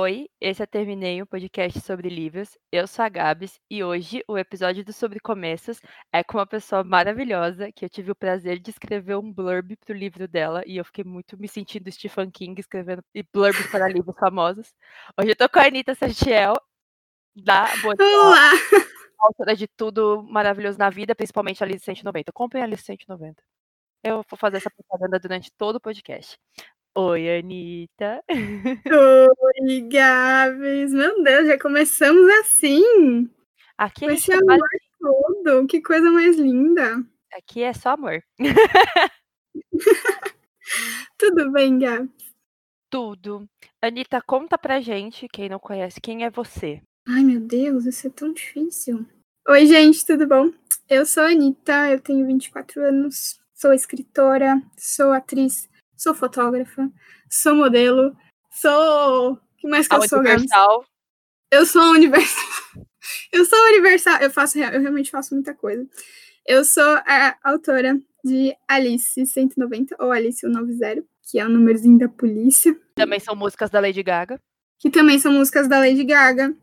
Oi, esse é Terminei, um podcast sobre livros. Eu sou a Gabs e hoje o episódio do Sobre Começos é com uma pessoa maravilhosa que eu tive o prazer de escrever um blurb pro livro dela e eu fiquei muito me sentindo Stephen King escrevendo blurbs para livros famosos. Hoje eu tô com a Anitta Santiel, da Olá! autora de tudo maravilhoso na vida, principalmente a Lista 190. Comprem a Lista 190. Eu vou fazer essa propaganda durante todo o podcast. Oi, Anitta. Oi, Gabs. Meu Deus, já começamos assim. Aqui Com esse gente trabalha, amor todo. Que coisa mais linda. aqui é só amor. Tudo bem, Gabs? Tudo. Anitta, conta pra gente, quem não conhece, quem é você? Ai, meu Deus, isso é tão difícil. Oi, gente, tudo bom? Eu sou a Anitta, eu tenho 24 anos, sou escritora, sou atriz, sou fotógrafa, sou modelo, sou. O que mais que A eu sou? Universal. Eu sou Universal. Eu sou Universal. Eu faço, eu realmente faço muita coisa. Eu sou a autora de Alice 190, ou Alice 190, que é o númerozinho da polícia, Também são músicas da Lady Gaga. que também são músicas da Lady Gaga.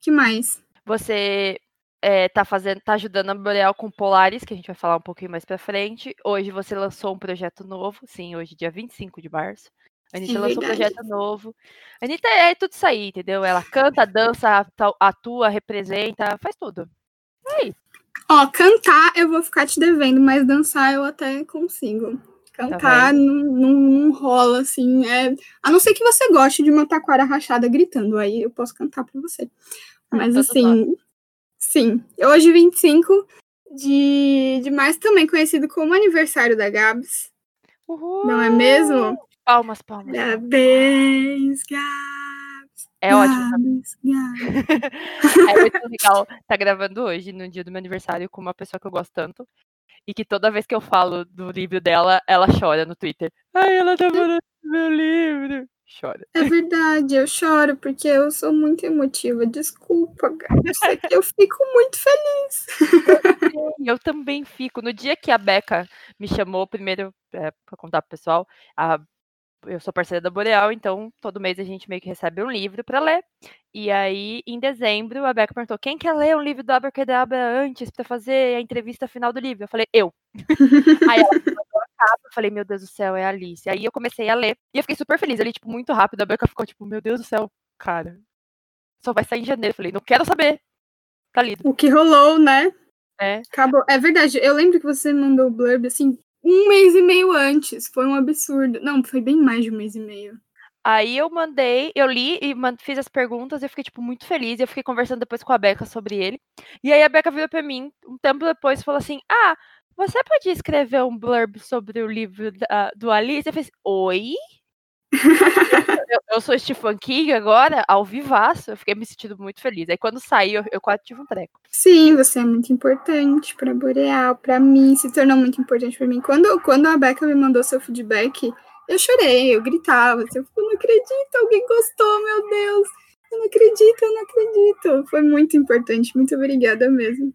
que mais? Você é, tá fazendo, tá ajudando a Boreal com Polaris, que a gente vai falar um pouquinho mais pra frente. Hoje você lançou um projeto novo, sim, hoje dia 25 de março. A Anitta É lançou um projeto novo. A Anitta é tudo isso aí, entendeu? Ela canta, dança, atua, representa, faz tudo. É isso. Ó, cantar eu vou ficar te devendo, mas dançar eu até consigo. Cantar vendo? não, não, não rola, assim. É... A não ser que você goste de uma taquara rachada gritando, aí eu posso cantar pra você. Ah, Mas todos assim, sim. Hoje, 25 de, de março, também conhecido como aniversário da Gabs, Uhul! não é mesmo? Palmas, palmas. Parabéns, Gabs. É ótimo. Gabs, Gabs. É muito legal estar gravando hoje, no dia do meu aniversário, com uma pessoa que eu gosto tanto. E que toda vez que eu falo do livro dela, ela chora no Twitter. Ai, ela tá falando do meu livro. Chora. É verdade, eu choro porque eu sou muito emotiva. Desculpa, Gabs. Que eu fico muito feliz. Eu também fico. No dia que a Beca me chamou, primeiro, é, pra contar pro pessoal, a- eu sou parceira da Boreal, então todo mês a gente meio que recebe um livro pra ler. E aí, em dezembro, a Beca perguntou: quem quer ler um livro do Abracadabra antes pra fazer a entrevista final do livro? Eu falei: eu. Aí ela capa, eu falei: meu Deus do céu, é a Alice. Aí eu comecei a ler e eu fiquei super feliz. Eu li, tipo, muito rápido. A Beca ficou tipo: meu Deus do céu, cara, só vai sair em janeiro. Eu falei: não quero saber. Tá lido. O que rolou, né? É. Acabou. É verdade, eu lembro que você mandou o blurb assim um mês e meio antes. Foi um absurdo. Não, foi bem mais de um mês e meio. Aí eu mandei, eu li e fiz as perguntas, e eu fiquei, tipo, muito feliz. Eu fiquei conversando depois com a Beca sobre ele. E aí a Beca virou pra mim, um tempo depois, e falou assim: Ah, você pode escrever um blurb sobre o livro da- do Alice? Eu falei assim, oi? eu, eu sou Stephen King agora, ao vivaço. Eu fiquei me sentindo muito feliz. Aí quando saiu, eu, eu quase tive um treco. Sim, você é muito importante pra Boreal, pra mim, se tornou muito importante pra mim. Quando, quando a Becca me mandou seu feedback, eu chorei, eu gritava, assim, eu não acredito, alguém gostou, meu Deus. Eu não acredito, eu não acredito. Foi muito importante, muito obrigada mesmo.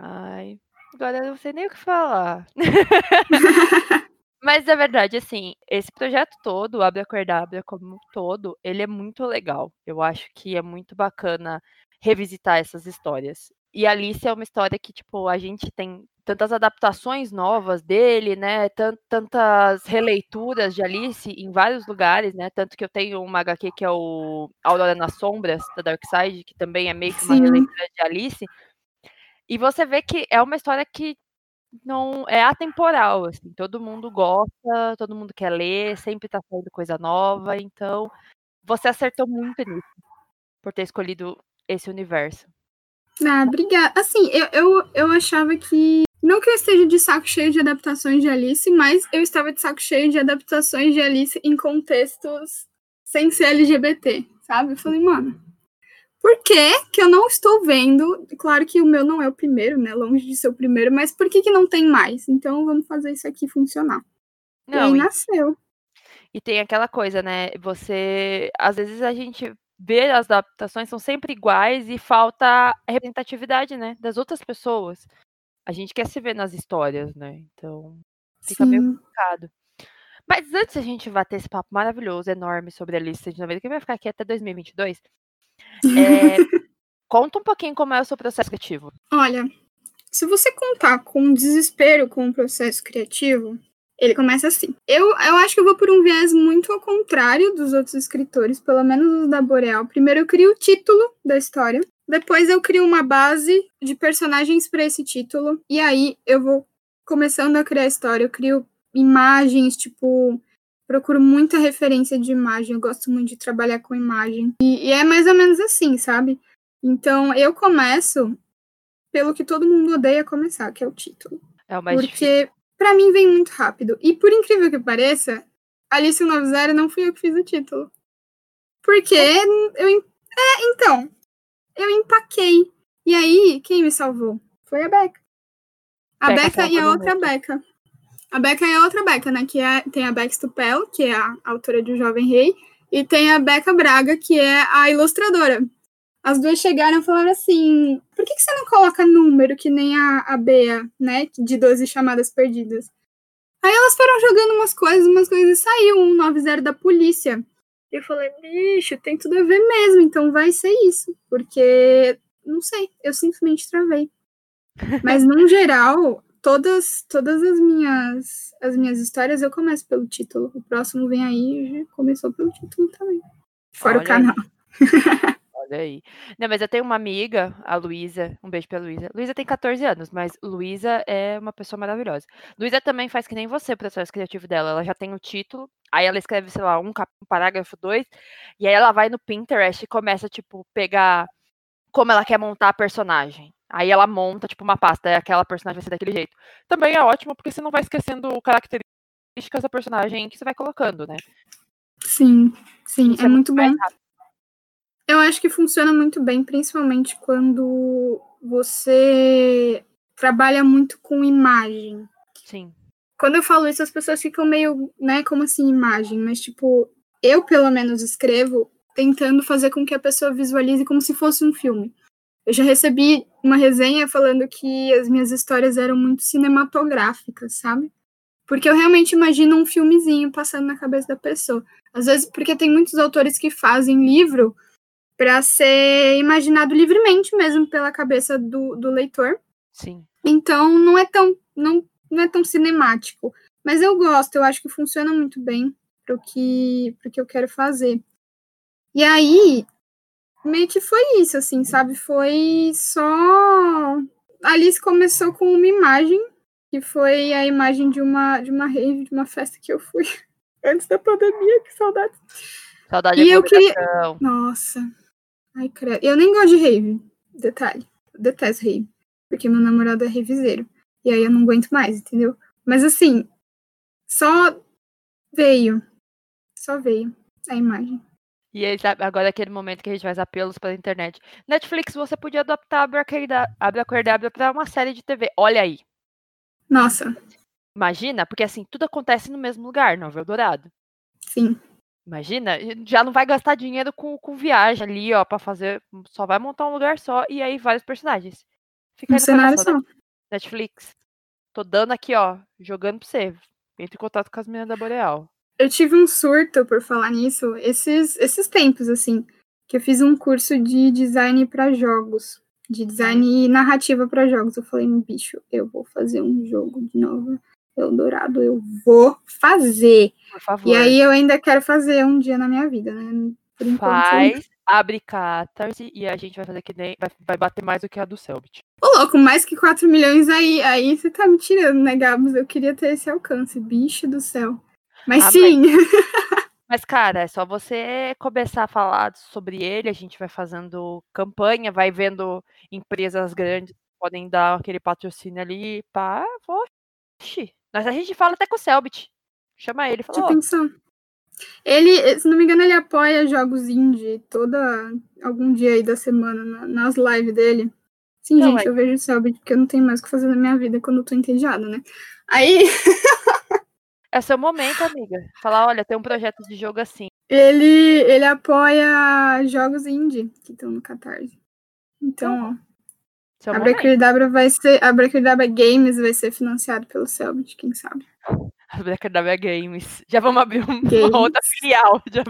Ai, agora eu não sei nem o que falar. Mas é verdade, assim, esse projeto todo, o Abracadabra como um todo, ele é muito legal. Eu acho que é muito bacana revisitar essas histórias. E Alice é uma história que, tipo, a gente tem tantas adaptações novas dele, né? tan- Tantas releituras de Alice em vários lugares, né? Tanto que eu tenho uma HQ que é o Aurora nas Sombras, da Dark Side, que também é meio que uma releitura de Alice. E você vê que é uma história que não é atemporal, assim, todo mundo gosta, todo mundo quer ler, sempre tá saindo coisa nova, então você acertou muito nisso, por ter escolhido esse universo. Ah, obrigada. Assim, eu, eu, eu achava que. Não que eu esteja de saco cheio de adaptações de Alice, mas eu estava de saco cheio de adaptações de Alice em contextos sem ser LGBT, sabe? Eu falei, mano, por que que eu não estou vendo? Claro que o meu não é o primeiro, né? Longe de ser o primeiro, mas por que que não tem mais? Então vamos fazer isso aqui funcionar. Não, e, nasceu. e tem aquela coisa, né, você, às vezes a gente vê as adaptações são sempre iguais e falta representatividade, né, das outras pessoas. A gente quer se ver nas histórias, né, então fica meio Sim. complicado. Mas antes a gente vai ter esse papo maravilhoso, enorme sobre a lista de novela, que vai ficar aqui até 2022, é, conta um pouquinho como é o seu processo criativo. Olha, se você contar com desespero com o processo criativo, ele começa assim. Eu, eu acho que eu vou por um viés muito ao contrário dos outros escritores, pelo menos os da Boreal. Primeiro eu crio o título da história, depois eu crio uma base de personagens para esse título, e aí eu vou começando a criar a história. Eu crio imagens, tipo, procuro muita referência de imagem, eu gosto muito de trabalhar com imagem. E, e é mais ou menos assim, sabe? Então eu começo pelo que todo mundo odeia começar, que é o título. É o mais Porque para mim vem muito rápido. E por incrível que pareça, Alice 90 não fui eu que fiz o título. Porque eu. É, então. Eu empaquei. E aí, quem me salvou? Foi a Becca. A Becca, Becca e a outra muito. A Becca é a outra Becca, né? Que é, tem a Becca Stupel, que é a autora de O Jovem Rei, e tem a Becca Braga, que é a ilustradora. As duas chegaram e falaram assim: por que, que você não coloca número que nem a, a Bea, né? De 12 chamadas perdidas? Aí elas foram jogando umas coisas, umas coisas e saiu um 90 da polícia. Eu falei, bicho, tem tudo a ver mesmo, então vai ser isso. Porque, não sei, eu simplesmente travei. Mas, no geral, todas, todas as minhas as minhas histórias eu começo pelo título. O próximo vem aí já começou pelo título também. Fora Olha o canal. Olha aí. Não, mas eu tenho uma amiga, a Luísa, um beijo pra Luísa. Luísa tem 14 anos, mas Luísa é uma pessoa maravilhosa. Luísa também faz que nem você o processo criativo dela. Ela já tem o título, aí ela escreve, sei lá, um, um parágrafo, dois, e aí ela vai no Pinterest e começa, tipo, pegar como ela quer montar a personagem. Aí ela monta, tipo, uma pasta, é aquela personagem vai ser daquele jeito. Também é ótimo, porque você não vai esquecendo características da personagem que você vai colocando, né? Sim, sim, é, é, muito bom. Rápido. Eu acho que funciona muito bem, principalmente quando você trabalha muito com imagem. Sim. Quando eu falo isso, as pessoas ficam meio, né, como assim imagem? Mas, tipo, eu pelo menos escrevo tentando fazer com que a pessoa visualize como se fosse um filme. Eu já recebi uma resenha falando que as minhas histórias eram muito cinematográficas, sabe? Porque eu realmente imagino um filmezinho passando na cabeça da pessoa. Às vezes, porque tem muitos autores que fazem livro para ser imaginado livremente mesmo pela cabeça do, do leitor. Sim. Então não é tão não, não é tão cinemático, mas eu gosto, eu acho que funciona muito bem para o que pro que eu quero fazer. E aí meio que foi isso assim, sabe? Foi só Alice começou com uma imagem que foi a imagem de uma de uma rave, de uma festa que eu fui antes da pandemia, que saudade. Saudade e eu queria Nossa, Ai, credo. Eu nem gosto de rave. Detalhe. Eu detesto rave. Porque meu namorado é reviseiro. E aí eu não aguento mais, entendeu? Mas assim, só veio. Só veio a imagem. E aí, agora é aquele momento que a gente faz apelos pela internet. Netflix, você podia adaptar Abracadabra para uma série de TV. Olha aí. Nossa. Imagina, porque assim, tudo acontece no mesmo lugar, no Eldorado. Sim. Imagina, já não vai gastar dinheiro com, com viagem ali, ó, pra fazer. Só vai montar um lugar só e aí vários personagens. Fica um cenário só. Netflix. Tô dando aqui, ó, jogando pra você. Entre em contato com as meninas da Boreal. Eu tive um surto por falar nisso esses, esses tempos, assim. Que eu fiz um curso de design para jogos. De design e narrativa para jogos. Eu falei, bicho, eu vou fazer um jogo de novo Eldorado, eu vou fazer. Por favor. E aí eu ainda quero fazer um dia na minha vida, né? Por enquanto, Faz, abre Catarse e a gente vai fazer que nem. Vai, vai bater mais do que a do Selbit. Ô, louco, mais que 4 milhões aí, aí você tá me tirando, né, Gabs? Eu queria ter esse alcance, bicho do céu. Mas ah, sim. Mas... Mas, cara, é só você começar a falar sobre ele, a gente vai fazendo campanha, vai vendo empresas grandes podem dar aquele patrocínio ali, pá, oxi, mas a gente fala até com o Selbit. Chama ele. Fala, Deixa eu pensar. Ele, se não me engano, ele apoia jogos indie toda algum dia aí da semana nas lives dele. Sim, então, gente, é. eu vejo o Selbit porque eu não tenho mais o que fazer na minha vida quando eu tô entediada, né? Aí. é seu momento, amiga. Falar, olha, tem um projeto de jogo assim. Ele, ele apoia jogos indie que estão no Catarse. Então, então, ó. Seu Abracadabra vai ser. Abracadabra Games vai ser financiado pelo Selbit, quem sabe? Abracadabra Games. Já vamos abrir um, uma outra filial de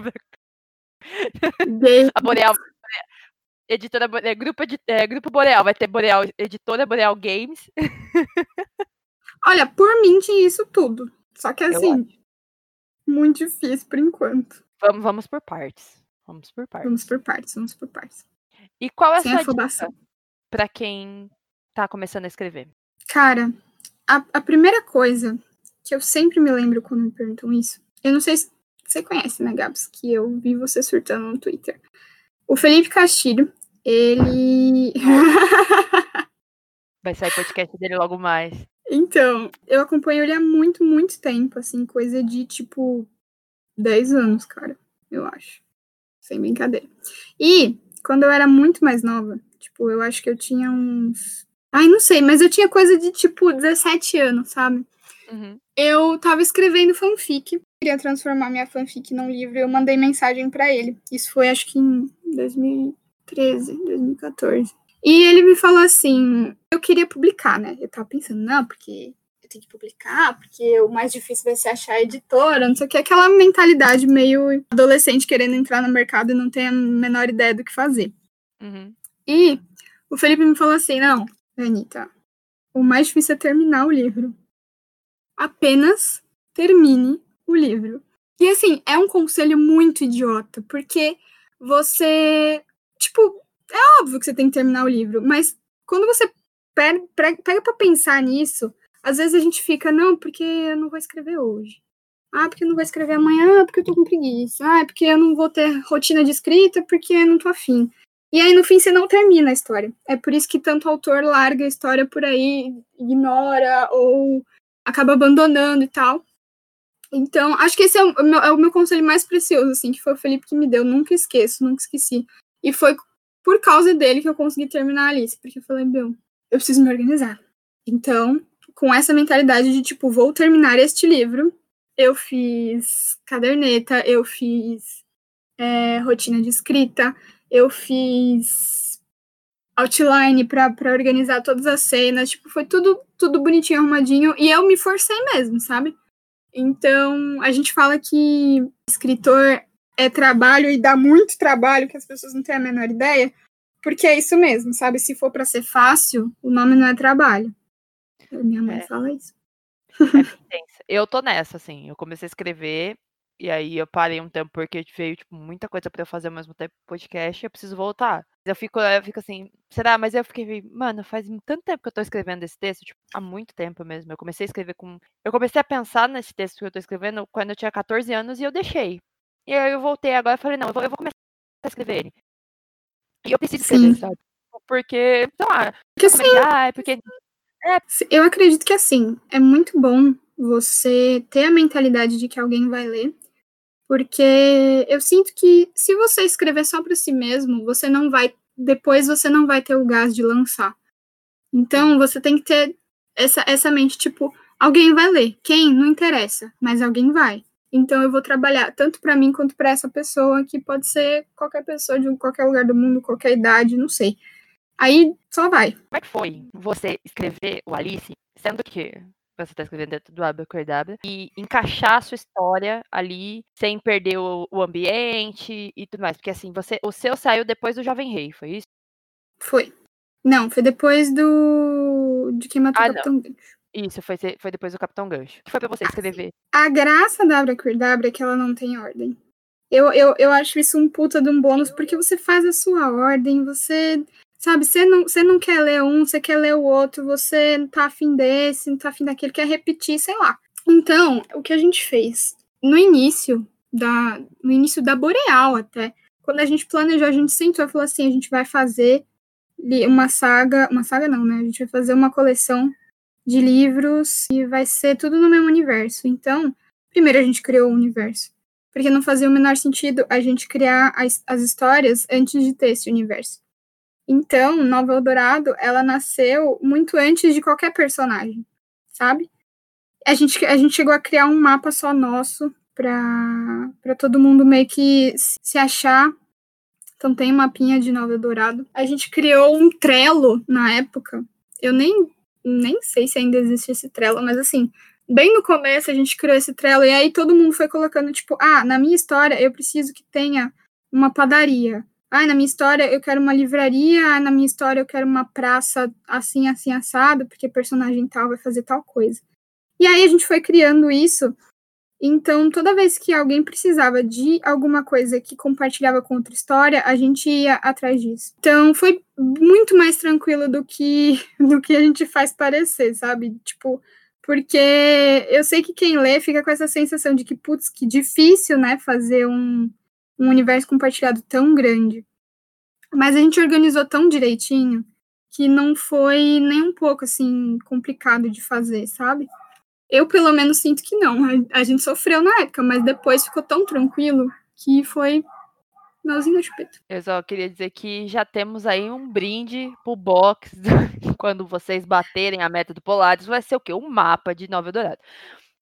Games. A Boreal. Editora é, grupo, é, grupo Boreal, vai ter Boreal, editora Boreal Games. Olha, por mim tinha isso tudo. Só que assim, muito difícil por enquanto. Vamos, vamos por partes. Vamos por partes. Vamos por partes, vamos por partes. E qual é a Sem sua afobação. dica pra quem tá começando a escrever? Cara, a, a primeira coisa que eu sempre me lembro quando me perguntam isso, eu não sei se você conhece, né, Gabs? Que eu vi você surtando no Twitter. O Felipe Castilho, ele. Vai sair podcast dele logo mais. Então, eu acompanho ele há muito, muito tempo, assim, coisa de tipo 10 anos, cara, eu acho. Sem brincadeira. E quando eu era muito mais nova, tipo, eu acho que eu tinha uns. Ai, não sei, mas eu tinha coisa de tipo 17 anos, sabe? Uhum. Eu tava escrevendo fanfic, queria transformar minha fanfic num livro e eu mandei mensagem pra ele. Isso foi acho que em 2013, 2014. E ele me falou assim: eu queria publicar, né? Eu tava pensando, não, porque eu tenho que publicar, porque o mais difícil vai ser achar a editora, não sei o que, aquela mentalidade meio adolescente querendo entrar no mercado e não tem a menor ideia do que fazer. Uhum. E o Felipe me falou assim: não, Anitta, o mais difícil é terminar o livro. Apenas termine o livro. E assim, é um conselho muito idiota, porque você. Tipo, é óbvio que você tem que terminar o livro, mas quando você pe- pre- pega pra pensar nisso, às vezes a gente fica, não, porque eu não vou escrever hoje. Ah, porque eu não vou escrever amanhã, porque eu tô com preguiça. Ah, porque eu não vou ter rotina de escrita, porque eu não tô afim. E aí, no fim, você não termina a história. É por isso que tanto autor larga a história por aí, ignora ou acaba abandonando e tal. Então, acho que esse é o, meu, é o meu conselho mais precioso, assim, que foi o Felipe que me deu. Nunca esqueço, nunca esqueci. E foi por causa dele que eu consegui terminar a Alice, porque eu falei, meu, eu preciso me organizar. Então, com essa mentalidade de, tipo, vou terminar este livro, eu fiz caderneta, eu fiz é, rotina de escrita, eu fiz outline para organizar todas as cenas, tipo, foi tudo, tudo bonitinho, arrumadinho, e eu me forcei mesmo, sabe? Então, a gente fala que escritor é trabalho e dá muito trabalho, que as pessoas não têm a menor ideia, porque é isso mesmo, sabe? Se for para ser fácil, o nome não é trabalho. Minha mãe É. fala isso. Intensa. Eu tô nessa, assim. Eu comecei a escrever e aí eu parei um tempo porque veio, tipo, muita coisa pra eu fazer ao mesmo tempo podcast e eu preciso voltar. Eu fico, eu fico assim, será? Mas eu fiquei, mano, faz tanto tempo que eu tô escrevendo esse texto, tipo, há muito tempo mesmo. Eu comecei a escrever com. Eu comecei a pensar nesse texto que eu tô escrevendo quando eu tinha 14 anos e eu deixei. E aí eu voltei agora e falei, não, eu vou, eu vou começar a escrever ele. E eu preciso escrever, Sim. sabe? Porque, sei lá, Porque assim, ah, é porque eu acredito que assim, é muito bom você ter a mentalidade de que alguém vai ler, porque eu sinto que se você escrever só para si mesmo, você não vai, depois você não vai ter o gás de lançar. Então, você tem que ter essa, essa mente, tipo, alguém vai ler. Quem? Não interessa, mas alguém vai. Então, eu vou trabalhar tanto para mim quanto para essa pessoa, que pode ser qualquer pessoa de qualquer lugar do mundo, qualquer idade, não sei. Aí, só vai. Como é que foi você escrever o Alice, sendo que você está escrevendo dentro do Abracadabra, e encaixar a sua história ali sem perder o, o ambiente e tudo mais? Porque assim, você, o seu saiu depois do Jovem Rei, foi isso? Foi. Não, foi depois do. de quem matou Ah, o. Capitão Gancho. Isso, foi, foi depois do Capitão Gancho. O que foi pra você Ah, escrever? A graça da Abracadabra é que ela não tem ordem. Eu, eu, eu acho isso um puta de um bônus, porque você faz a sua ordem, você. Sabe, você não, você não quer ler um, você quer ler o outro, você não tá afim desse, não tá afim daquele, quer repetir, sei lá. Então, o que a gente fez? No início da. No início da Boreal até. Quando a gente planejou, a gente sentou e falou assim: a gente vai fazer uma saga. Uma saga não, né? A gente vai fazer uma coleção de livros e vai ser tudo no mesmo universo. Então, primeiro a gente criou o universo. Porque não fazia o menor sentido a gente criar as, as histórias antes de ter esse universo. Então, Nova Eldorado, ela nasceu muito antes de qualquer personagem, sabe? A gente, a gente chegou a criar um mapa só nosso para todo mundo meio que se achar Então tem mapinha de Nova Eldorado. A gente criou um Trello na época. Eu nem, nem sei se ainda existe esse Trello, mas assim, bem no começo a gente criou esse Trello e aí todo mundo foi colocando, tipo, ah, na minha história eu preciso que tenha uma padaria. Ah, na minha história eu quero uma livraria, ah, na minha história eu quero uma praça assim, assim, assado, porque personagem tal vai fazer tal coisa. E aí a gente foi criando isso então, toda vez que alguém precisava de alguma coisa que compartilhava com outra história, a gente ia atrás disso. Então, foi muito mais tranquilo do que do que a gente faz parecer, sabe? Tipo, porque eu sei que quem lê fica com essa sensação de que, putz, que difícil, né, fazer um, um universo compartilhado tão grande. Mas a gente organizou tão direitinho que não foi nem um pouco, assim, complicado de fazer, sabe? Eu, pelo menos, sinto que não. A, a gente sofreu na época, mas depois ficou tão tranquilo que foi melzinho no chupeta. Eu só queria dizer que já temos aí um brinde pro box quando vocês baterem a meta do Polaris. Vai ser o quê? Um mapa de Nova Dourado.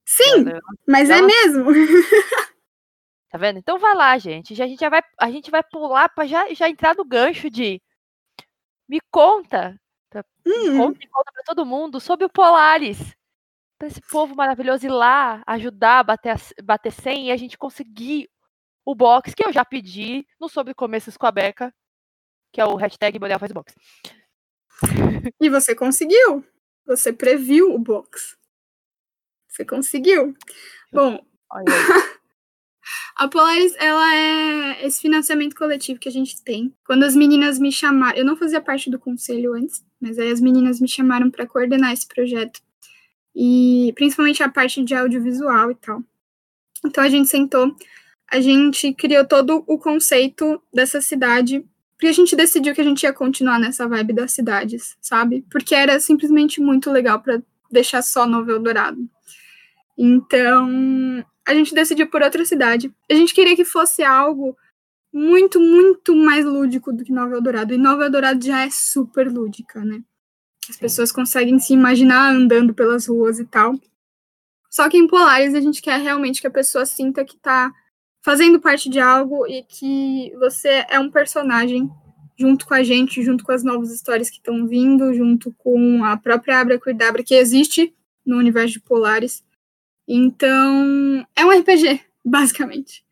Sim, mas é mesmo. Tá vendo? Então vai lá, gente. Já, a, gente já vai, a gente vai pular para já, já entrar no gancho de me conta. Hum. Conta, conta pra todo mundo sobre o Polaris para esse povo maravilhoso ir lá, ajudar, bater, bater 100 e a gente conseguir o box que eu já pedi no Sobre Começos com a Beca, que é o hashtag Boreal faz box. E você conseguiu. Você previu o box. Você conseguiu. Bom, a Polaris, ela é esse financiamento coletivo que a gente tem. Quando as meninas me chamaram, eu não fazia parte do conselho antes, mas aí as meninas me chamaram para coordenar esse projeto e principalmente a parte de audiovisual e tal. Então a gente sentou, a gente criou todo o conceito dessa cidade, porque a gente decidiu que a gente ia continuar nessa vibe das cidades, sabe? Porque era simplesmente muito legal para deixar só Novo Eldorado. Então, a gente decidiu por outra cidade. A gente queria que fosse algo muito, muito mais lúdico do que Nova Eldorado. E Nova Eldorado já é super lúdica, né? As pessoas conseguem se imaginar andando pelas ruas e tal. Só que em Polaris a gente quer realmente que a pessoa sinta que tá fazendo parte de algo e que você é um personagem junto com a gente, junto com as novas histórias que estão vindo, junto com a própria Abra Cuidabra que existe no universo de Polaris. Então, é um RPG, basicamente.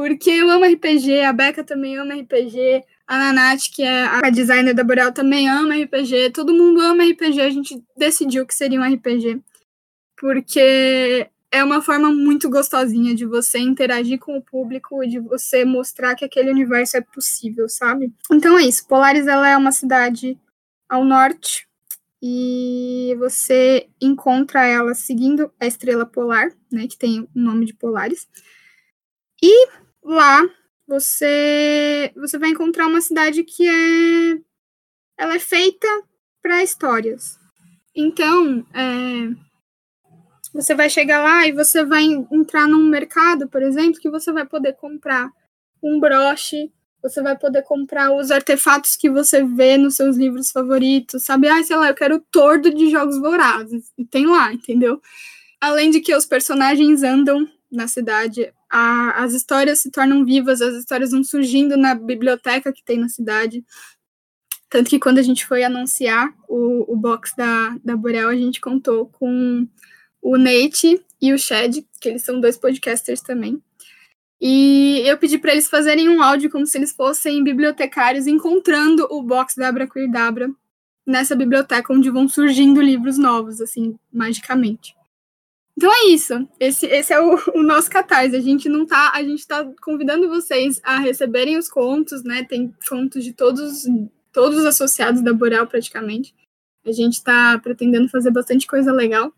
Porque eu amo RPG, a Becca também ama RPG, a Nanate, que é a designer da Boreal, também ama RPG. Todo mundo ama RPG. A gente decidiu que seria um RPG. Porque é uma forma muito gostosinha de você interagir com o público e de você mostrar que aquele universo é possível, sabe? Então é isso. Polaris ela é uma cidade ao norte e você encontra ela seguindo a estrela polar, né, que tem o nome de Polaris. E lá você você vai encontrar uma cidade que é ela é feita para histórias. Então, é, você vai chegar lá e você vai entrar num mercado, por exemplo, que você vai poder comprar um broche, você vai poder comprar os artefatos que você vê nos seus livros favoritos, sabe? Ah, sei lá, eu quero o tordo de jogos vorazes. E tem lá, entendeu? Além de que os personagens andam na cidade, a, as histórias se tornam vivas, as histórias vão surgindo na biblioteca que tem na cidade. Tanto que quando a gente foi anunciar o, o box da, da Boreal, a gente contou com o Nate e o Shed, que eles são dois podcasters também. E eu pedi para eles fazerem um áudio como se eles fossem bibliotecários encontrando o box da Abracuidabra nessa biblioteca onde vão surgindo livros novos, assim, magicamente. Então é isso. Esse, esse é o, o, nosso catarse. A gente não tá. A gente tá convidando vocês a receberem os contos, né? Tem contos de todos, todos os associados da Boreal, praticamente. A gente está pretendendo fazer bastante coisa legal.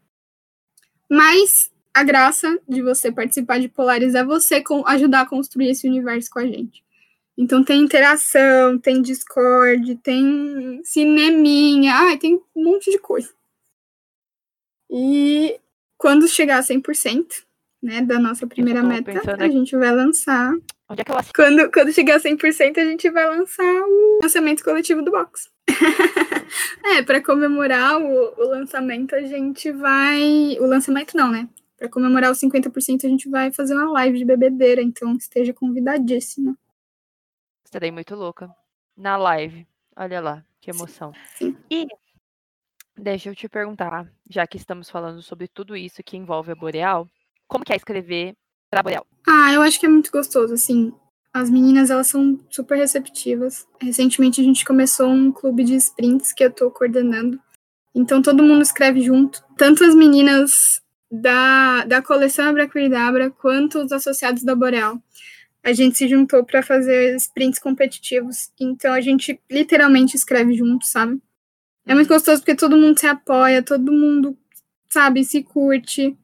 Mas a graça de você participar de Polaris é você com, ajudar a construir esse universo com a gente. Então tem interação, tem Discord, tem cineminha, ai, tem um monte de coisa. E quando chegar a 100%, né, da nossa primeira meta, a gente vai lançar. Onde é que eu quando, quando chegar a 100%, a gente vai lançar o lançamento coletivo do box. é, para comemorar o, o lançamento, a gente vai. O lançamento não, né? Para comemorar os 50%, a gente vai fazer uma live de bebedeira, então esteja convidadíssima. Serei muito louca. Na live. Olha lá, que emoção. Sim. E deixa eu te perguntar, já que estamos falando sobre tudo isso que envolve a Boreal, como que é escrever pra Boreal? Ah, eu acho que é muito gostoso, assim. As meninas, elas são super receptivas. Recentemente a gente começou um clube de sprints que eu tô coordenando. Então todo mundo escreve junto. Tanto as meninas da, da coleção Abracuridabra quanto os associados da Boreal. A gente se juntou para fazer sprints competitivos. Então a gente literalmente escreve junto, sabe? É muito gostoso porque todo mundo se apoia, todo mundo, sabe, se curte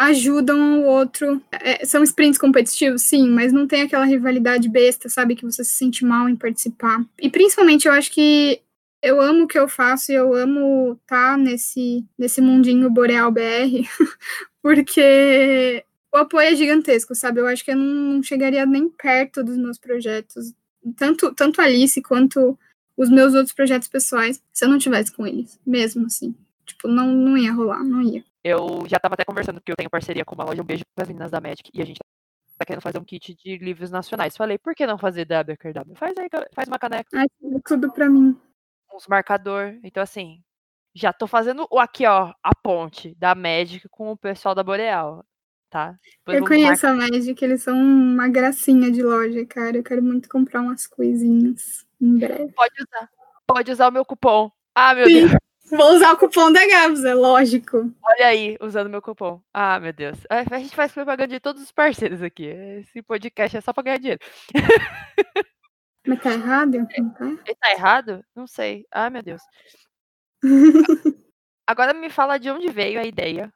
ajudam um ao outro. É, são sprints competitivos, sim, mas não tem aquela rivalidade besta, sabe? Que você se sente mal em participar. E principalmente eu acho que eu amo o que eu faço e eu amo estar tá nesse, nesse mundinho Boreal BR, porque o apoio é gigantesco, sabe? Eu acho que eu não, não chegaria nem perto dos meus projetos, tanto, tanto Alice quanto os meus outros projetos pessoais, se eu não tivesse com eles, mesmo assim. Tipo, não, não ia rolar, não ia. Eu já tava até conversando que eu tenho parceria com uma loja, um beijo para as meninas da Magic, e a gente tá querendo fazer um kit de livros nacionais. Falei, por que não fazer W, W? Faz aí, faz uma caneca. Ai, tudo pra mim. Uns marcador. Então, assim, já tô fazendo aqui, ó, a ponte da Magic com o pessoal da Boreal, tá? Depois eu conheço marcar... a Magic, eles são uma gracinha de loja, cara. Eu quero muito comprar umas coisinhas em breve. Pode usar. Pode usar o meu cupom. Ah, meu Sim. Deus. Vou usar o cupom da Gabs, é lógico. Olha aí, usando meu cupom. Ah, meu Deus. A gente faz propaganda de todos os parceiros aqui. Esse podcast é só pra ganhar dinheiro. Mas tá errado? Ele tá errado? Não sei. Ah, meu Deus. Agora me fala de onde veio a ideia,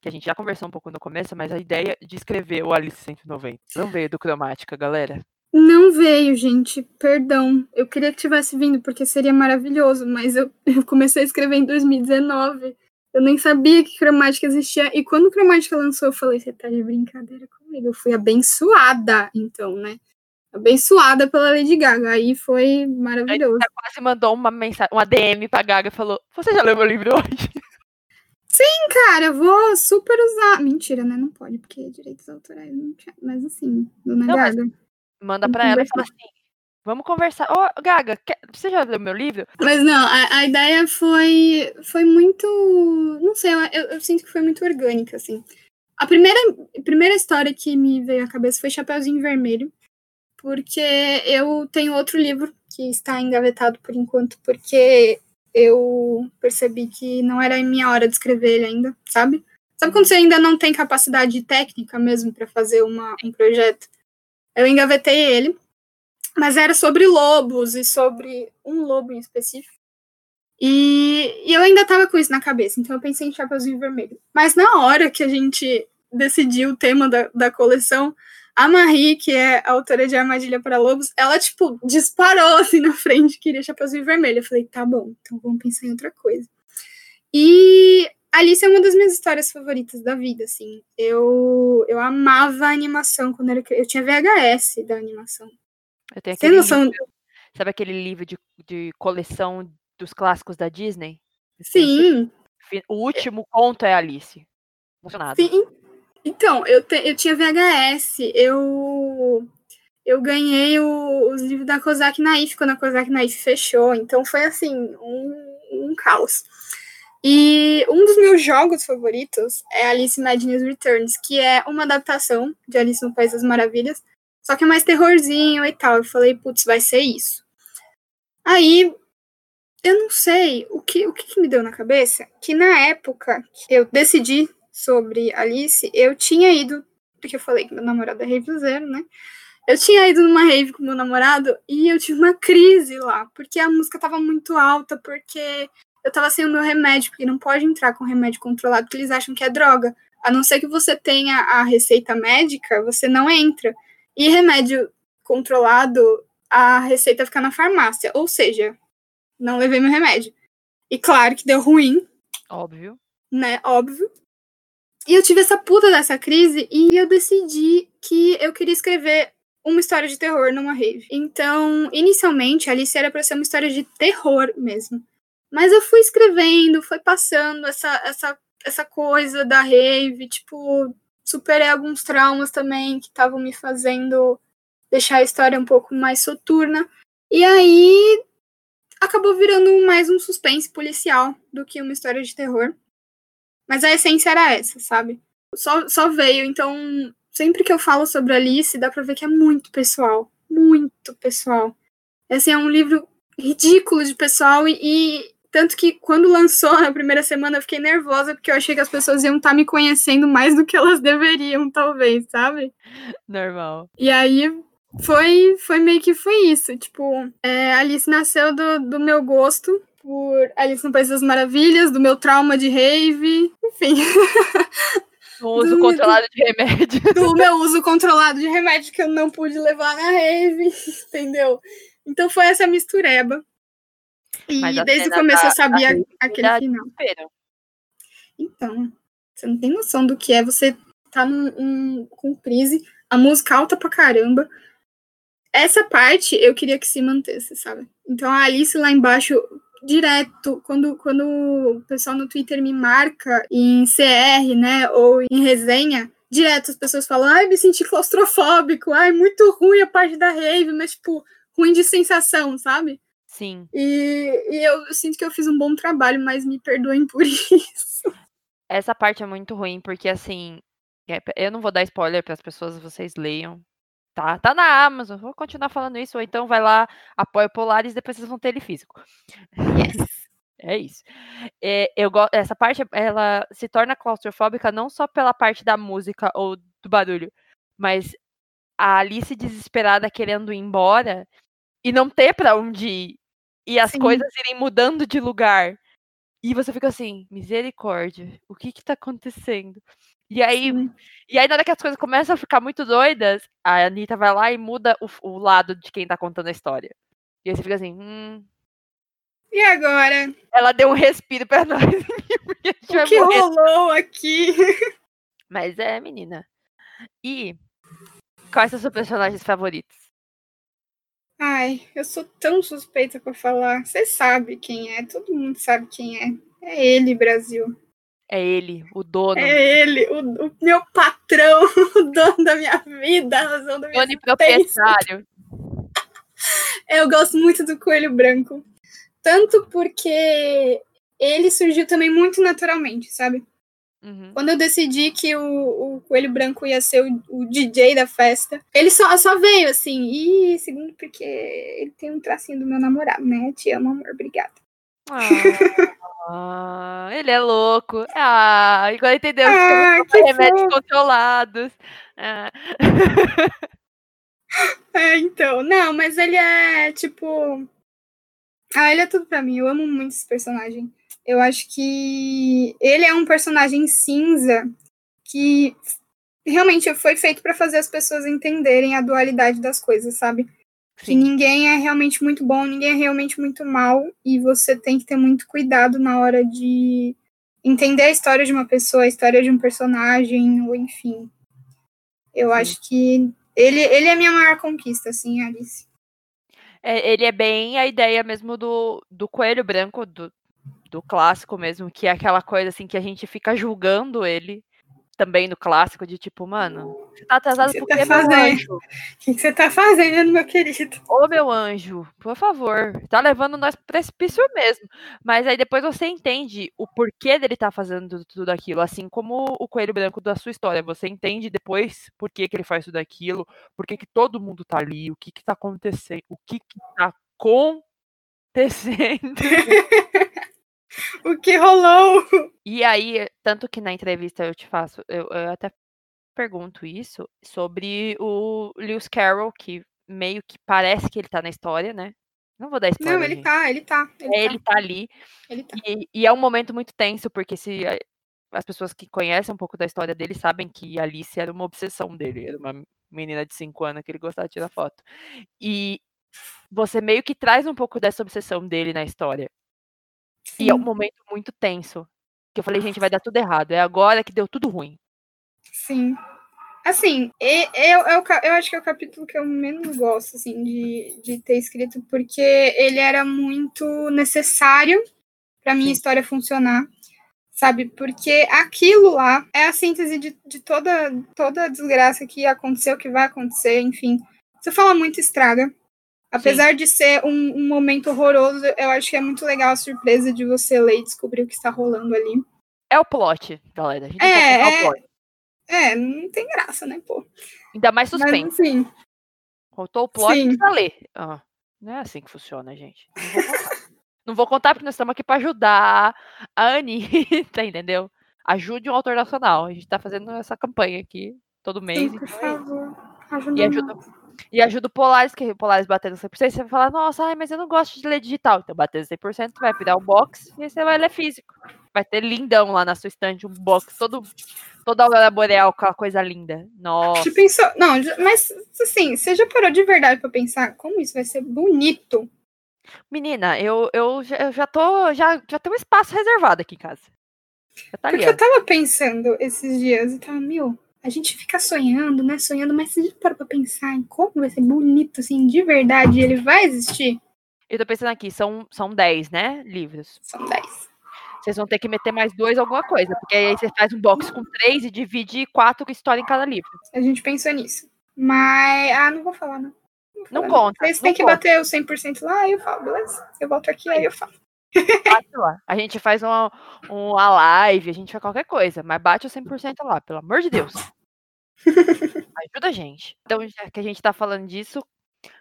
que a gente já conversou um pouco no começo, mas a ideia de escrever o Alice 190. Não veio do Cromática, galera? Não veio, gente. Perdão. Eu queria que tivesse vindo, porque seria maravilhoso, mas eu, eu comecei a escrever em 2019. Eu nem sabia que cromática existia. E quando cromática lançou, eu falei: você tá de brincadeira comigo? Eu fui abençoada, então, né? Abençoada pela Lady Gaga. Aí foi maravilhoso. Ela quase mandou uma mensagem, uma DM pra Gaga e falou: Você já leu meu livro hoje? Sim, cara, eu vou super usar. Mentira, né? Não pode, porque é direitos autorais não tinha. Mas assim, Dona não, Gaga. Mas Manda para ela e fala assim: vamos conversar. Ô, oh, Gaga, quer... você já leu meu livro? Mas não, a, a ideia foi, foi muito. Não sei, eu, eu, sinto que foi muito orgânica, assim. A primeira, a primeira história que me veio à cabeça foi Chapeuzinho Vermelho, porque eu tenho outro livro que está engavetado por enquanto, porque eu percebi que não era a minha hora de escrever ele ainda, sabe? Sabe quando você ainda não tem capacidade técnica mesmo para fazer uma, um projeto? Eu engavetei ele, mas era sobre lobos e sobre um lobo em específico. E, e eu ainda tava com isso na cabeça, então eu pensei em Chapeuzinho Vermelho. Mas na hora que a gente decidiu o tema da, da coleção, a Marie, que é a autora de Armadilha para Lobos, ela, tipo, disparou assim na frente, queria Chapeuzinho Vermelho. Eu falei, tá bom, então vamos pensar em outra coisa. E Alice é uma das minhas histórias favoritas da vida, assim. Eu, eu amava a animação quando era eu tinha VHS da animação. Eu tenho aquele noção... livro, sabe aquele livro de, de coleção dos clássicos da Disney? Sim. O último conto é Alice. Emocionado. Sim. Então, eu, te, eu tinha VHS, eu eu ganhei o, os livros da Kozak Naif quando a Kozak Naif fechou, então foi assim, um, um caos. E um dos meus jogos favoritos é Alice Madness Returns, que é uma adaptação de Alice no País das Maravilhas, só que é mais terrorzinho e tal. Eu falei, putz, vai ser isso. Aí, eu não sei o que, o que, que me deu na cabeça, que na época que eu decidi sobre Alice, eu tinha ido, porque eu falei que meu namorado é ravezeiro, né? Eu tinha ido numa rave com meu namorado e eu tive uma crise lá, porque a música tava muito alta, porque eu tava sem o meu remédio, porque não pode entrar com remédio controlado, porque eles acham que é droga. A não ser que você tenha a receita médica, você não entra. E remédio controlado, a receita fica na farmácia. Ou seja, não levei meu remédio. E claro que deu ruim. Óbvio. Né? Óbvio. E eu tive essa puta dessa crise e eu decidi que eu queria escrever uma história de terror numa rave. Então, inicialmente, a Alice era pra ser uma história de terror mesmo. Mas eu fui escrevendo, foi passando essa, essa, essa coisa da rave, tipo, superei alguns traumas também que estavam me fazendo deixar a história um pouco mais soturna. E aí acabou virando mais um suspense policial do que uma história de terror. Mas a essência era essa, sabe? Só, só veio, então sempre que eu falo sobre Alice, dá pra ver que é muito pessoal. Muito pessoal. Assim, é um livro ridículo de pessoal e, e tanto que quando lançou na primeira semana eu fiquei nervosa porque eu achei que as pessoas iam estar tá me conhecendo mais do que elas deveriam, talvez, sabe? Normal. E aí foi, foi meio que foi isso. Tipo, é, Alice nasceu do, do meu gosto por Alice no País das Maravilhas, do meu trauma de rave, enfim. Do uso do, controlado de remédio. Do meu uso controlado de remédio que eu não pude levar na rave, entendeu? Então foi essa mistureba. E desde o começo da, eu sabia aquele final. Então, você não tem noção do que é você tá num, um, com crise, a música alta pra caramba, essa parte eu queria que se mantesse, sabe? Então a Alice lá embaixo, direto, quando, quando o pessoal no Twitter me marca em CR, né, ou em resenha, direto as pessoas falam, ai, me senti claustrofóbico, ai, muito ruim a parte da rave, mas, tipo, ruim de sensação, sabe? Sim. E, e eu sinto que eu fiz um bom trabalho, mas me perdoem por isso. Essa parte é muito ruim, porque, assim, é, eu não vou dar spoiler para as pessoas, vocês leiam, Tá, tá na Amazon, vou continuar falando isso, ou então vai lá, apoia o Polaris, depois vocês vão ter ele físico. Yes. É isso. É, eu essa parte ela se torna claustrofóbica não só pela parte da música ou do barulho, mas a Alice desesperada querendo ir embora e não ter para onde ir. E as Sim. coisas irem mudando de lugar. E você fica assim, misericórdia, o que que tá acontecendo? E aí, e aí, na hora que as coisas começam a ficar muito doidas, a Anitta vai lá e muda o, o lado de quem tá contando a história. E aí você fica assim, hum. E agora? Ela deu um respiro pra nós. o que morrer. rolou aqui? Mas é, menina. E quais são seus personagens favoritos? Ai, eu sou tão suspeita pra falar. Você sabe quem é, todo mundo sabe quem é. É ele, Brasil. É ele, o dono. É ele, o, o meu patrão, o dono da minha vida, a razão da minha Dono e proprietário. Eu gosto muito do Coelho Branco. Tanto porque ele surgiu também muito naturalmente, sabe? Uhum. Quando eu decidi que o, o, Coelho Branco ia ser o, o, DJ da festa, ele só, só veio assim. E segundo, porque ele tem um tracinho do meu namorado, né? Te amo, amor, obrigada. Ah. Ah, ele é louco. Ah, agora entendeu. Ah, que remédios fofo. controlados. Ah. É, então. Não, mas ele é tipo. Ah, ele é tudo pra mim. Eu amo muito esse personagem. Eu acho que ele é um personagem cinza que realmente foi feito para fazer as pessoas entenderem a dualidade das coisas, sabe? Que ninguém é realmente muito bom, ninguém é realmente muito mal, e você tem que ter muito cuidado na hora de entender a história de uma pessoa, a história de um personagem, ou enfim. Eu Sim. acho que ele, ele é a minha maior conquista, assim, Alice. É, ele é bem a ideia mesmo do, do coelho branco, do, do clássico mesmo, que é aquela coisa assim que a gente fica julgando ele também no clássico, de tipo, mano, você tá atrasado que porque tá fazendo? meu anjo. O que, você tá fazendo, meu querido? Ô, meu anjo, por favor, tá levando nós pro precipício mesmo. Mas aí depois você entende o porquê dele tá fazendo tudo aquilo, assim como o coelho branco da sua história. Você entende depois por que, que ele faz tudo aquilo, por que, que todo mundo tá ali, o que que tá acontecendo, o que que tá acontecendo. o que rolou? E aí, tanto que na entrevista eu te faço, eu, eu até pergunto isso sobre o Lewis Carroll, que meio que parece que ele tá na história, né? Não vou dar spoiler. Não, ele gente. tá, ele tá. Ele, é, tá. ele tá. ali. Ele tá. E, e, é um momento muito tenso, porque se as pessoas que conhecem um pouco da história dele sabem que Alice era uma obsessão dele. Era uma menina de 5 anos que ele gostava de tirar foto. E você meio que traz um pouco dessa obsessão dele na história. Sim. E é um momento muito tenso. Que eu falei, gente, vai dar tudo errado. É agora que deu tudo ruim. Sim. Assim, eu, eu, eu acho que é o capítulo que eu menos gosto, assim, de, de ter escrito, porque ele era muito necessário para minha história funcionar, sabe? Porque aquilo lá é a síntese de, de toda, toda a desgraça que aconteceu, que vai acontecer, enfim. você fala muito estraga. Apesar Sim. de ser um, um, momento horroroso, eu acho que é muito legal a surpresa de você ler e descobrir o que está rolando ali. É o plot, galera. A gente é, é, o plot. é, não tem graça, né, pô? Ainda mais suspense. Mas, enfim. Contou o plot Sim. pra ler. Ah, não é assim que funciona, gente. Não vou contar, não vou contar porque nós estamos aqui para ajudar a Anitta, entendeu? Ajude um autor nacional. A gente tá fazendo essa campanha aqui todo mês. Sim, por então, é favor. Ajuda e ajuda, e ajuda o Polaris, que o Polaris batendo 100%, você vai falar, nossa, ai, mas eu não gosto de ler digital. Então, batendo 100%, vai virar um box e você vai ler físico. Vai ter lindão lá na sua estante, um box todo, toda a boreal com a coisa linda. Nossa. Você pensou, não, mas assim, você já parou de verdade pra pensar como isso vai ser bonito? Menina, eu, eu, eu já tô, já, já tenho um espaço reservado aqui em casa. Tá Porque eu tava pensando esses dias e tava, meu, a gente fica sonhando, né? Sonhando, mas se a gente para pra pensar em como vai ser bonito, assim, de verdade, ele vai existir? Eu tô pensando aqui, são, são 10, né? Livros. São 10. Vocês vão ter que meter mais dois alguma coisa, porque aí você faz um box com três e divide quatro histórias em cada livro. A gente pensou nisso. Mas. Ah, não vou falar, não. Não, não conta. Vocês têm que conta. bater o 100% lá, aí eu falo, beleza? Eu volto aqui, aí eu falo. A gente faz uma, uma live, a gente faz qualquer coisa, mas bate o 100% lá, pelo amor de Deus. Ajuda a gente. Então, já que a gente tá falando disso,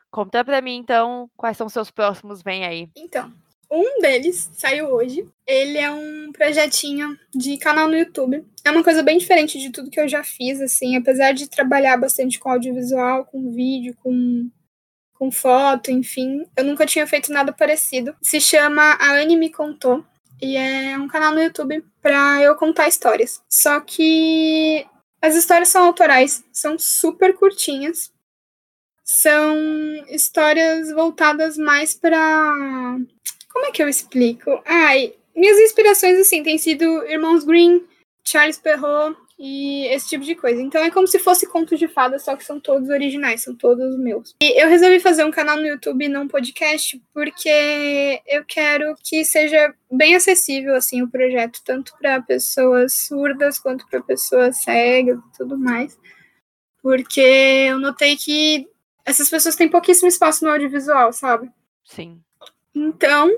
conta pra mim, então, quais são seus próximos, vem aí. Então, um deles saiu hoje. Ele é um projetinho de canal no YouTube. É uma coisa bem diferente de tudo que eu já fiz, assim, apesar de trabalhar bastante com audiovisual, com vídeo, com com foto, enfim. Eu nunca tinha feito nada parecido. Se chama A Anne Me Contou. E é um canal no YouTube pra eu contar histórias. Só que as histórias são autorais, são super curtinhas. São histórias voltadas mais para Como é que eu explico? Ai, minhas inspirações assim têm sido Irmãos Green, Charles Perrault, e esse tipo de coisa. Então é como se fosse contos de fadas, só que são todos originais, são todos meus. E eu resolvi fazer um canal no YouTube e não um podcast porque eu quero que seja bem acessível assim o projeto, tanto para pessoas surdas quanto para pessoas cegas e tudo mais. Porque eu notei que essas pessoas têm pouquíssimo espaço no audiovisual, sabe? Sim. Então,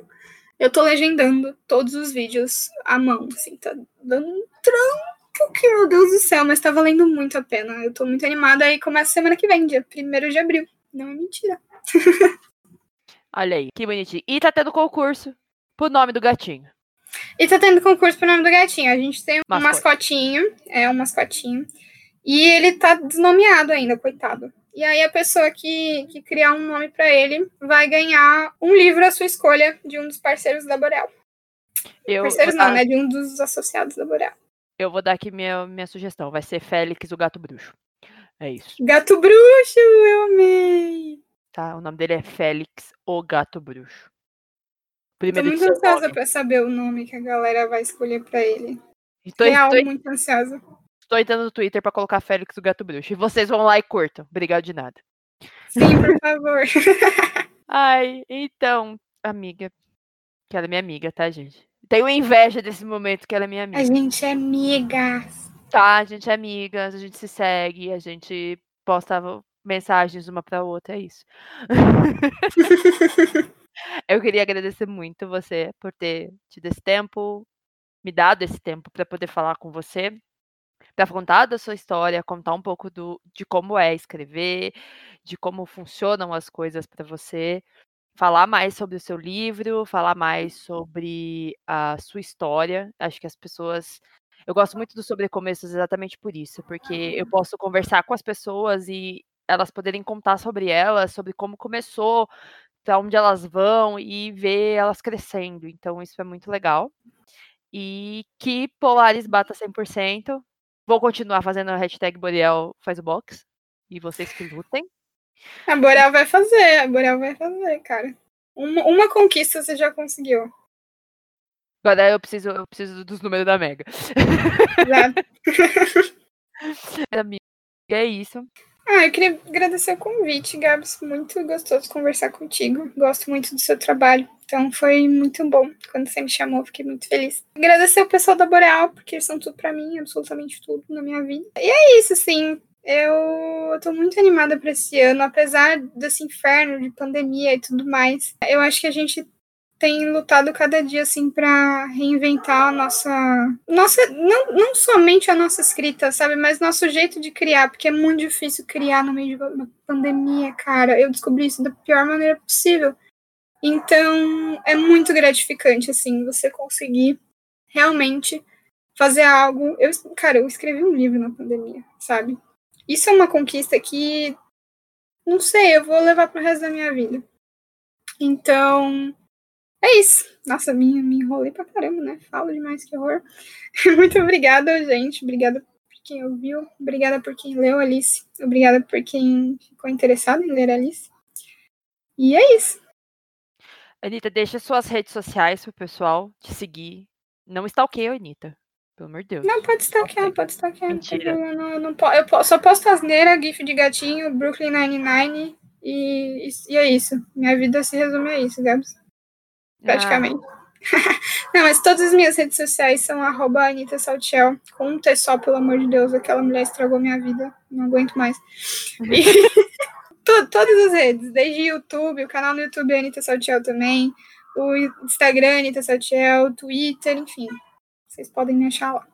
eu tô legendando todos os vídeos à mão, assim, tá dando um trampo porque, meu Deus do céu, mas tá valendo muito a pena. Eu tô muito animada e começa semana que vem, dia 1 de abril. Não é mentira. Olha aí, que bonitinho. E tá tendo concurso pro nome do gatinho. E tá tendo concurso pro nome do gatinho. A gente tem um Mascote. mascotinho. É, um mascotinho. E ele tá desnomeado ainda, coitado. E aí a pessoa que, que criar um nome para ele vai ganhar um livro à sua escolha de um dos parceiros da Boreal. Eu, parceiros não, né? De um dos associados da Boreal. Eu vou dar aqui minha, minha sugestão. Vai ser Félix, o gato bruxo. É isso. Gato bruxo, eu amei. Tá, o nome dele é Félix, o gato bruxo. Primeiro Tô muito ansiosa pra saber o nome que a galera vai escolher pra ele. Estou, Real, estou, muito ansiosa. Estou entrando no Twitter pra colocar Félix, o gato bruxo. E vocês vão lá e curtam. Obrigado de nada. Sim, por favor. Ai, então, amiga. Que ela é minha amiga, tá, gente? Tenho inveja desse momento que ela é minha amiga. A gente é amigas. Tá, a gente é amigas, a gente se segue, a gente posta mensagens uma pra outra, é isso. Eu queria agradecer muito você por ter tido esse tempo, me dado esse tempo para poder falar com você, para contar da sua história, contar um pouco do, de como é escrever, de como funcionam as coisas para você falar mais sobre o seu livro, falar mais sobre a sua história. Acho que as pessoas. Eu gosto muito do sobrecomeços exatamente por isso, porque eu posso conversar com as pessoas e elas poderem contar sobre elas, sobre como começou, para onde elas vão e ver elas crescendo. Então, isso é muito legal. E que Polaris bata 100%. Vou continuar fazendo a hashtag Boreal faz o box. E vocês que lutem. A Boreal vai fazer, a Boreal vai fazer, cara. Uma, uma conquista você já conseguiu. Agora eu preciso, eu preciso dos números da Mega. Amiga, é isso. Ah, eu queria agradecer o convite, Gabs. Muito gostoso conversar contigo. Gosto muito do seu trabalho. Então foi muito bom. Quando você me chamou, fiquei muito feliz. Agradecer o pessoal da Boreal, porque eles são tudo para mim, absolutamente tudo na minha vida. E é isso, assim. Eu tô muito animada para esse ano, apesar desse inferno de pandemia e tudo mais. Eu acho que a gente tem lutado cada dia assim para reinventar a nossa nossa não, não somente a nossa escrita, sabe, mas nosso jeito de criar, porque é muito difícil criar no meio de uma pandemia, cara. Eu descobri isso da pior maneira possível. Então, é muito gratificante assim você conseguir realmente fazer algo. Eu, cara, eu escrevi um livro na pandemia, sabe? Isso é uma conquista que não sei, eu vou levar pro resto da minha vida. Então, é isso. Nossa, me, me enrolei pra caramba, né? Falo demais, que horror. Muito obrigada, gente. Obrigada por quem ouviu. Obrigada por quem leu Alice. Obrigada por quem ficou interessado em ler Alice. E é isso. Anitta, deixa suas redes sociais pro pessoal te seguir. Não stalkeia, Anitta. Pelo amor de Deus. Não, pode stalkear, pode stalkear. Mentira. Eu, não, não, não, eu só posto asneira, gif de gatinho, Brooklyn Nine-Nine e, e, é isso. Minha vida se resume a isso, Gabs praticamente. Ah. Não, mas todas as minhas redes sociais são arroba Anitta Saltiel, com um T só, pelo amor de Deus, aquela mulher estragou minha vida, não aguento mais. E, to, todas as redes, desde YouTube, o canal no YouTube é Anitta Saltiel também, o Instagram Anitta Saltiel, Twitter, enfim, vocês podem me achar lá.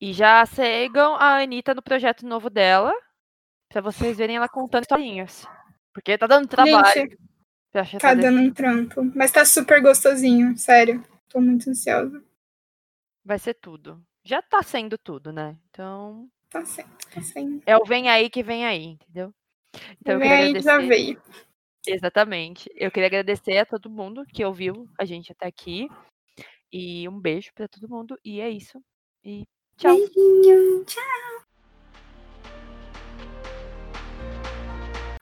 E já sigam a Anitta no projeto novo dela, para vocês verem ela contando historinhas. Porque tá dando trabalho. Gente, tá dando um trampo. Mas tá super gostosinho, sério. Tô muito ansiosa. Vai ser tudo. Já tá sendo tudo, né? Então. Tá sendo, tá sendo. É o vem aí que vem aí, entendeu? Então, vem aí que já veio. Exatamente. Eu queria agradecer a todo mundo que ouviu a gente até aqui. E um beijo para todo mundo. E é isso. E tchau. Beijinho. Tchau.